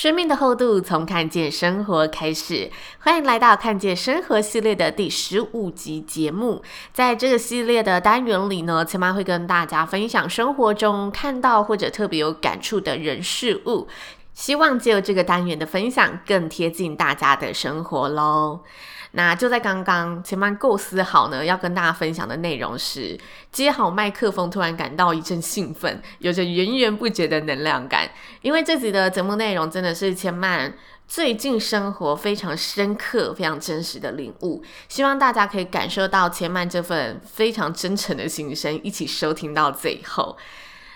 生命的厚度从看见生活开始，欢迎来到看见生活系列的第十五集节目。在这个系列的单元里呢，千妈会跟大家分享生活中看到或者特别有感触的人事物，希望借由这个单元的分享，更贴近大家的生活喽。那就在刚刚，千嫚构思好呢，要跟大家分享的内容是接好麦克风，突然感到一阵兴奋，有着源源不绝的能量感。因为这集的节目内容真的是千嫚最近生活非常深刻、非常真实的领悟，希望大家可以感受到千嫚这份非常真诚的心声，一起收听到最后。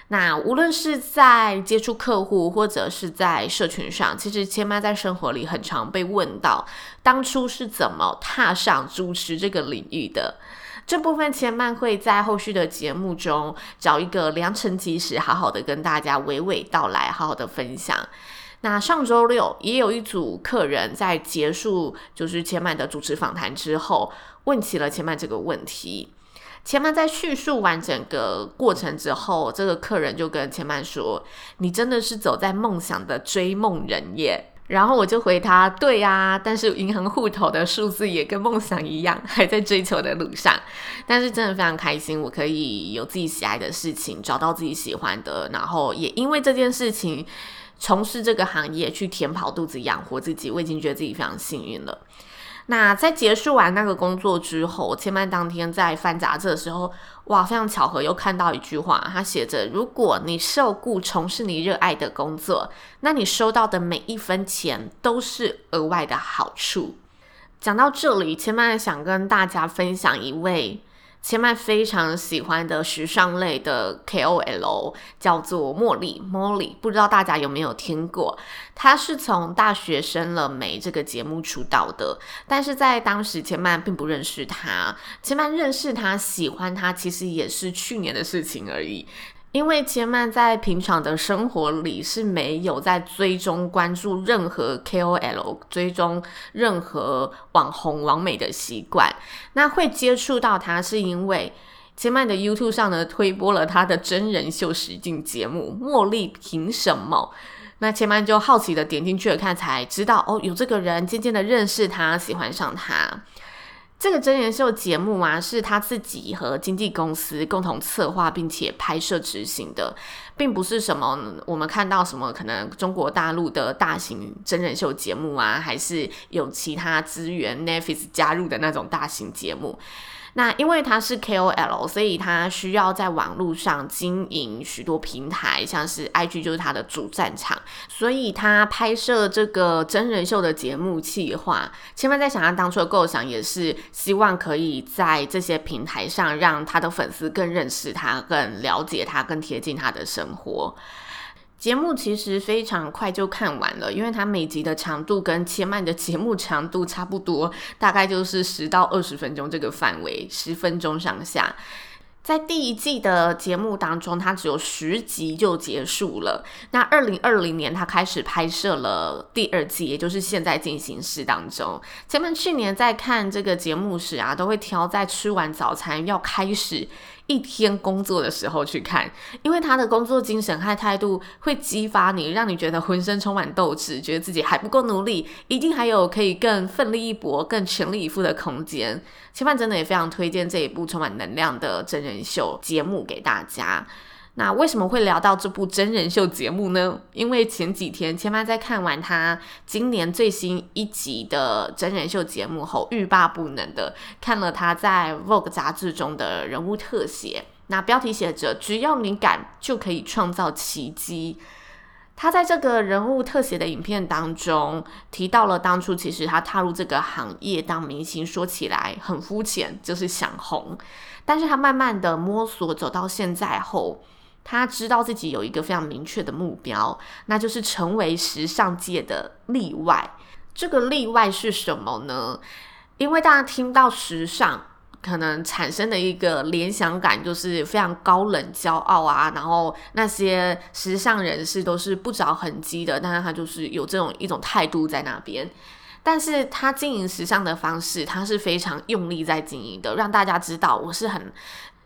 那无论是在接触客户，或者是在社群上，其实千嫚在生活里很常被问到，当初是怎么踏上主持这个领域的？这部分千嫚会在后续的节目中找一个良辰吉时，好好的跟大家娓娓道来，好好的分享。那上周六也有一组客人在结束就是千嫚的主持访谈之后，问起了千嫚这个问题。千嫚在叙述完整个过程之后，这个客人就跟千嫚说：“你真的是走在梦想的追梦人耶。”然后我就回他：“对啊，但是银行户头的数字也跟梦想一样，还在追求的路上。但是真的非常开心，我可以有自己喜爱的事情，找到自己喜欢的，然后也因为这件事情从事这个行业，去填饱肚子养活自己，我已经觉得自己非常幸运了。”那在结束完那个工作之后，千嫚当天在翻杂志的时候，哇，非常巧合又看到一句话，它写着：“如果你受雇从事你热爱的工作，那你收到的每一分钱都是额外的好处。”讲到这里，千嫚想跟大家分享一位。千嫚非常喜欢的时尚类的 KOL 叫做茉莉茉莉不知道大家有没有听过？她是从大学生了没这个节目出道的，但是在当时千嫚并不认识她，千嫚认识她、喜欢她，其实也是去年的事情而已。因为千嫚在平常的生活里是没有在追踪关注任何 KOL、追踪任何网红网美的习惯。那会接触到他，是因为千嫚的 YouTube 上呢推播了他的真人秀实境节目《茉莉凭什么》。那千嫚就好奇的点进去了看，才知道哦，有这个人，渐渐的认识他，喜欢上他。这个真人秀节目啊，是他自己和经纪公司共同策划并且拍摄执行的，并不是什么我们看到什么可能中国大陆的大型真人秀节目啊，还是有其他资源 Netflix 加入的那种大型节目。那因为他是 KOL，所以他需要在网络上经营许多平台，像是 IG 就是他的主战场，所以他拍摄这个真人秀的节目企划，千万在想他当初的构想也是希望可以在这些平台上让他的粉丝更认识他、更了解他、更贴近他的生活。节目其实非常快就看完了，因为它每集的长度跟切曼的节目长度差不多，大概就是十到二十分钟这个范围，十分钟上下。在第一季的节目当中，它只有十集就结束了。那二零二零年，它开始拍摄了第二季，也就是现在进行式当中。前面去年在看这个节目时啊，都会挑在吃完早餐要开始。一天工作的时候去看，因为他的工作精神和态度会激发你，让你觉得浑身充满斗志，觉得自己还不够努力，一定还有可以更奋力一搏、更全力以赴的空间。千万真的也非常推荐这一部充满能量的真人秀节目给大家。那为什么会聊到这部真人秀节目呢？因为前几天千嫚在看完他今年最新一集的真人秀节目后，欲罢不能的看了他在 Vogue 杂志中的人物特写。那标题写着“只要你敢，就可以创造奇迹”。他在这个人物特写的影片当中提到了当初其实他踏入这个行业当明星，说起来很肤浅，就是想红。但是他慢慢的摸索走到现在后，他知道自己有一个非常明确的目标，那就是成为时尚界的例外。这个例外是什么呢？因为大家听到时尚，可能产生的一个联想感就是非常高冷、骄傲啊，然后那些时尚人士都是不着痕迹的，但是他就是有这种一种态度在那边。但是他经营时尚的方式，他是非常用力在经营的，让大家知道我是很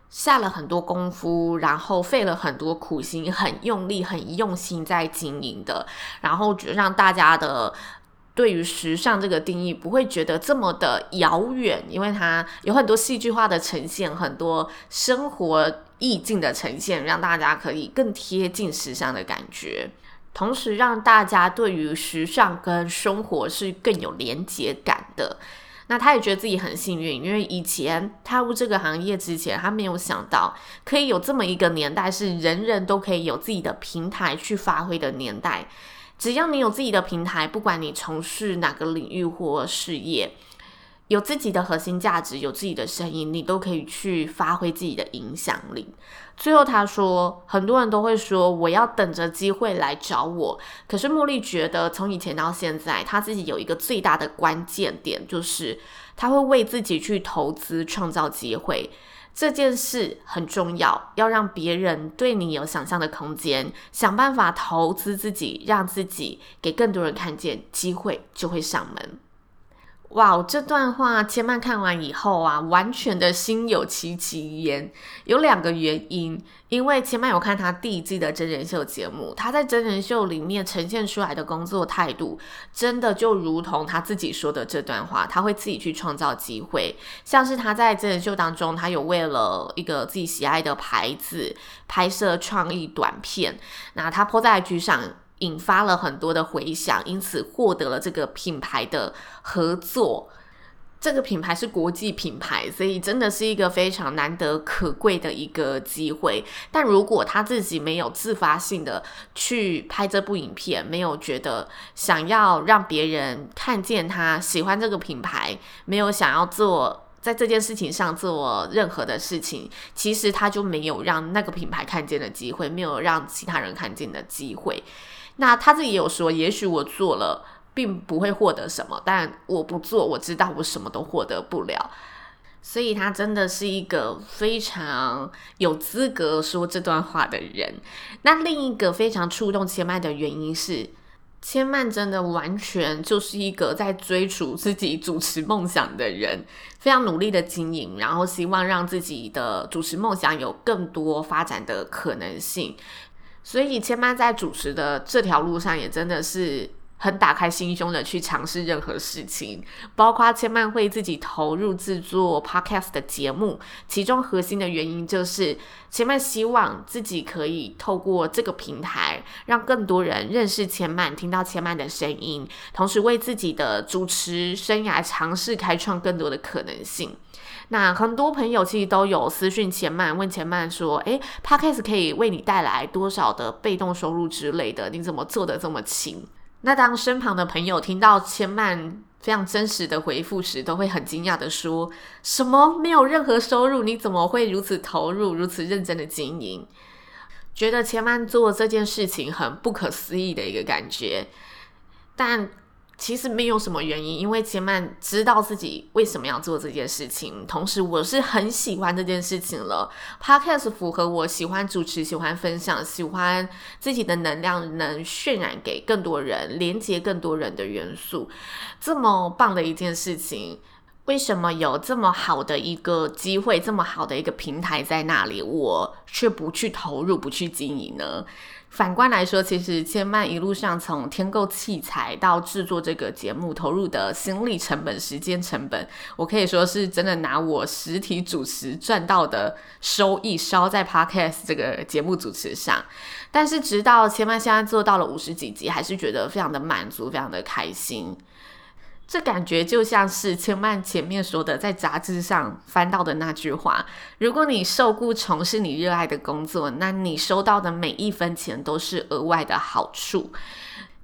下了很多功夫，然后费了很多苦心，很用力、很用心在经营的，然后觉得让大家的。对于时尚这个定义，不会觉得这么的遥远，因为它有很多戏剧化的呈现，很多生活意境的呈现，让大家可以更贴近时尚的感觉，同时让大家对于时尚跟生活是更有连结感的。那他也觉得自己很幸运，因为以前踏入这个行业之前，他没有想到可以有这么一个年代，是人人都可以有自己的平台去发挥的年代。只要你有自己的平台，不管你从事哪个领域或事业，有自己的核心价值，有自己的声音，你都可以去发挥自己的影响力。最后他说，很多人都会说我要等着机会来找我，可是茉莉觉得从以前到现在，他自己有一个最大的关键点，就是他会为自己去投资，创造机会。这件事很重要，要让别人对你有想象的空间，想办法投资自己，让自己给更多人看见，机会就会上门。哇这段话千曼看完以后啊，完全的心有戚戚焉。有两个原因，因为千曼有看他第一季的真人秀节目，他在真人秀里面呈现出来的工作态度，真的就如同他自己说的这段话，他会自己去创造机会。像是他在真人秀当中，他有为了一个自己喜爱的牌子拍摄创意短片，那他泼在 IG 上。引发了很多的回响，因此获得了这个品牌的合作。这个品牌是国际品牌，所以真的是一个非常难得可贵的一个机会。但如果他自己没有自发性的去拍这部影片，没有觉得想要让别人看见他喜欢这个品牌，没有想要做在这件事情上做任何的事情，其实他就没有让那个品牌看见的机会，没有让其他人看见的机会。那他自己也有说，也许我做了，并不会获得什么，但我不做，我知道我什么都获得不了。所以他真的是一个非常有资格说这段话的人。那另一个非常触动千曼的原因是，千曼真的完全就是一个在追逐自己主持梦想的人，非常努力的经营，然后希望让自己的主持梦想有更多发展的可能性。所以千曼在主持的这条路上，也真的是很打开心胸的去尝试任何事情，包括千曼会自己投入制作 podcast 的节目，其中核心的原因就是千曼希望自己可以透过这个平台，让更多人认识千曼，听到千曼的声音，同时为自己的主持生涯尝试开创更多的可能性。那很多朋友其实都有私讯千曼，问千曼说：“诶，Podcast 可以为你带来多少的被动收入之类的？你怎么做的这么勤？”那当身旁的朋友听到千曼非常真实的回复时，都会很惊讶的说：“什么？没有任何收入？你怎么会如此投入、如此认真的经营？”觉得千曼做这件事情很不可思议的一个感觉，但。其实没有什么原因，因为千曼知道自己为什么要做这件事情，同时我是很喜欢这件事情了。Podcast 符合我喜欢主持、喜欢分享、喜欢自己的能量能渲染给更多人、连接更多人的元素，这么棒的一件事情，为什么有这么好的一个机会、这么好的一个平台在那里，我却不去投入、不去经营呢？反观来说，其实千曼一路上从添购器材到制作这个节目，投入的心力成本、时间成本，我可以说是真的拿我实体主持赚到的收益烧在 Podcast 这个节目主持上。但是直到千曼现在做到了五十几集，还是觉得非常的满足，非常的开心。这感觉就像是千曼前面说的，在杂志上翻到的那句话：如果你受雇从事你热爱的工作，那你收到的每一分钱都是额外的好处。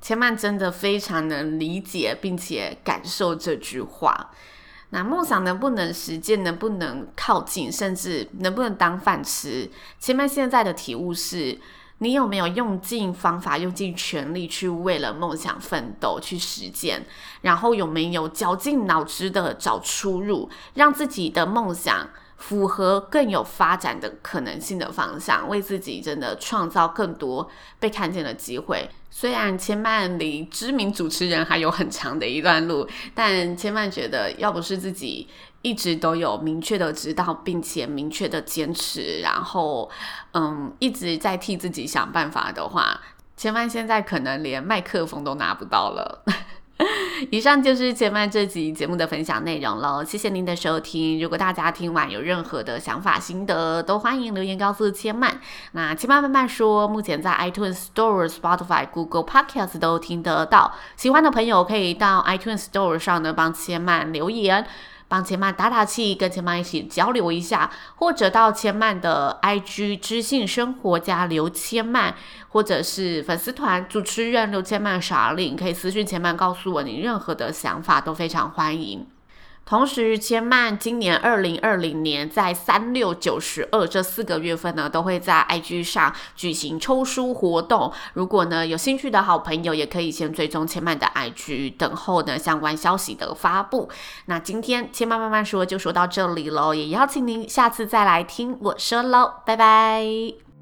千曼真的非常能理解并且感受这句话。那梦想能不能实现，能不能靠近，甚至能不能当饭吃？千曼现在的体悟是。你有没有用尽方法、用尽全力去为了梦想奋斗、去实践？然后有没有绞尽脑汁的找出入，让自己的梦想符合更有发展的可能性的方向，为自己真的创造更多被看见的机会？虽然千曼离知名主持人还有很长的一段路，但千曼觉得，要不是自己。一直都有明确的知道，并且明确的坚持，然后，嗯，一直在替自己想办法的话，千曼现在可能连麦克风都拿不到了。以上就是千曼这集节目的分享内容喽，谢谢您的收听。如果大家听完有任何的想法心得，都欢迎留言告诉千曼。那千曼慢慢说，目前在 iTunes Store、Spotify、Google Podcast 都听得到。喜欢的朋友可以到 iTunes Store 上呢帮千曼留言。帮千曼打打气，跟千曼一起交流一下，或者到千曼的 IG 知性生活家刘千曼，或者是粉丝团主持人刘千曼傻令，可以私信千曼告诉我你任何的想法，都非常欢迎。同时，千曼今年二零二零年在三六九十二这四个月份呢，都会在 IG 上举行抽书活动。如果呢有兴趣的好朋友，也可以先追踪千曼的 IG，等候呢相关消息的发布。那今天千曼慢慢说就说到这里喽，也邀请您下次再来听我说喽，拜拜。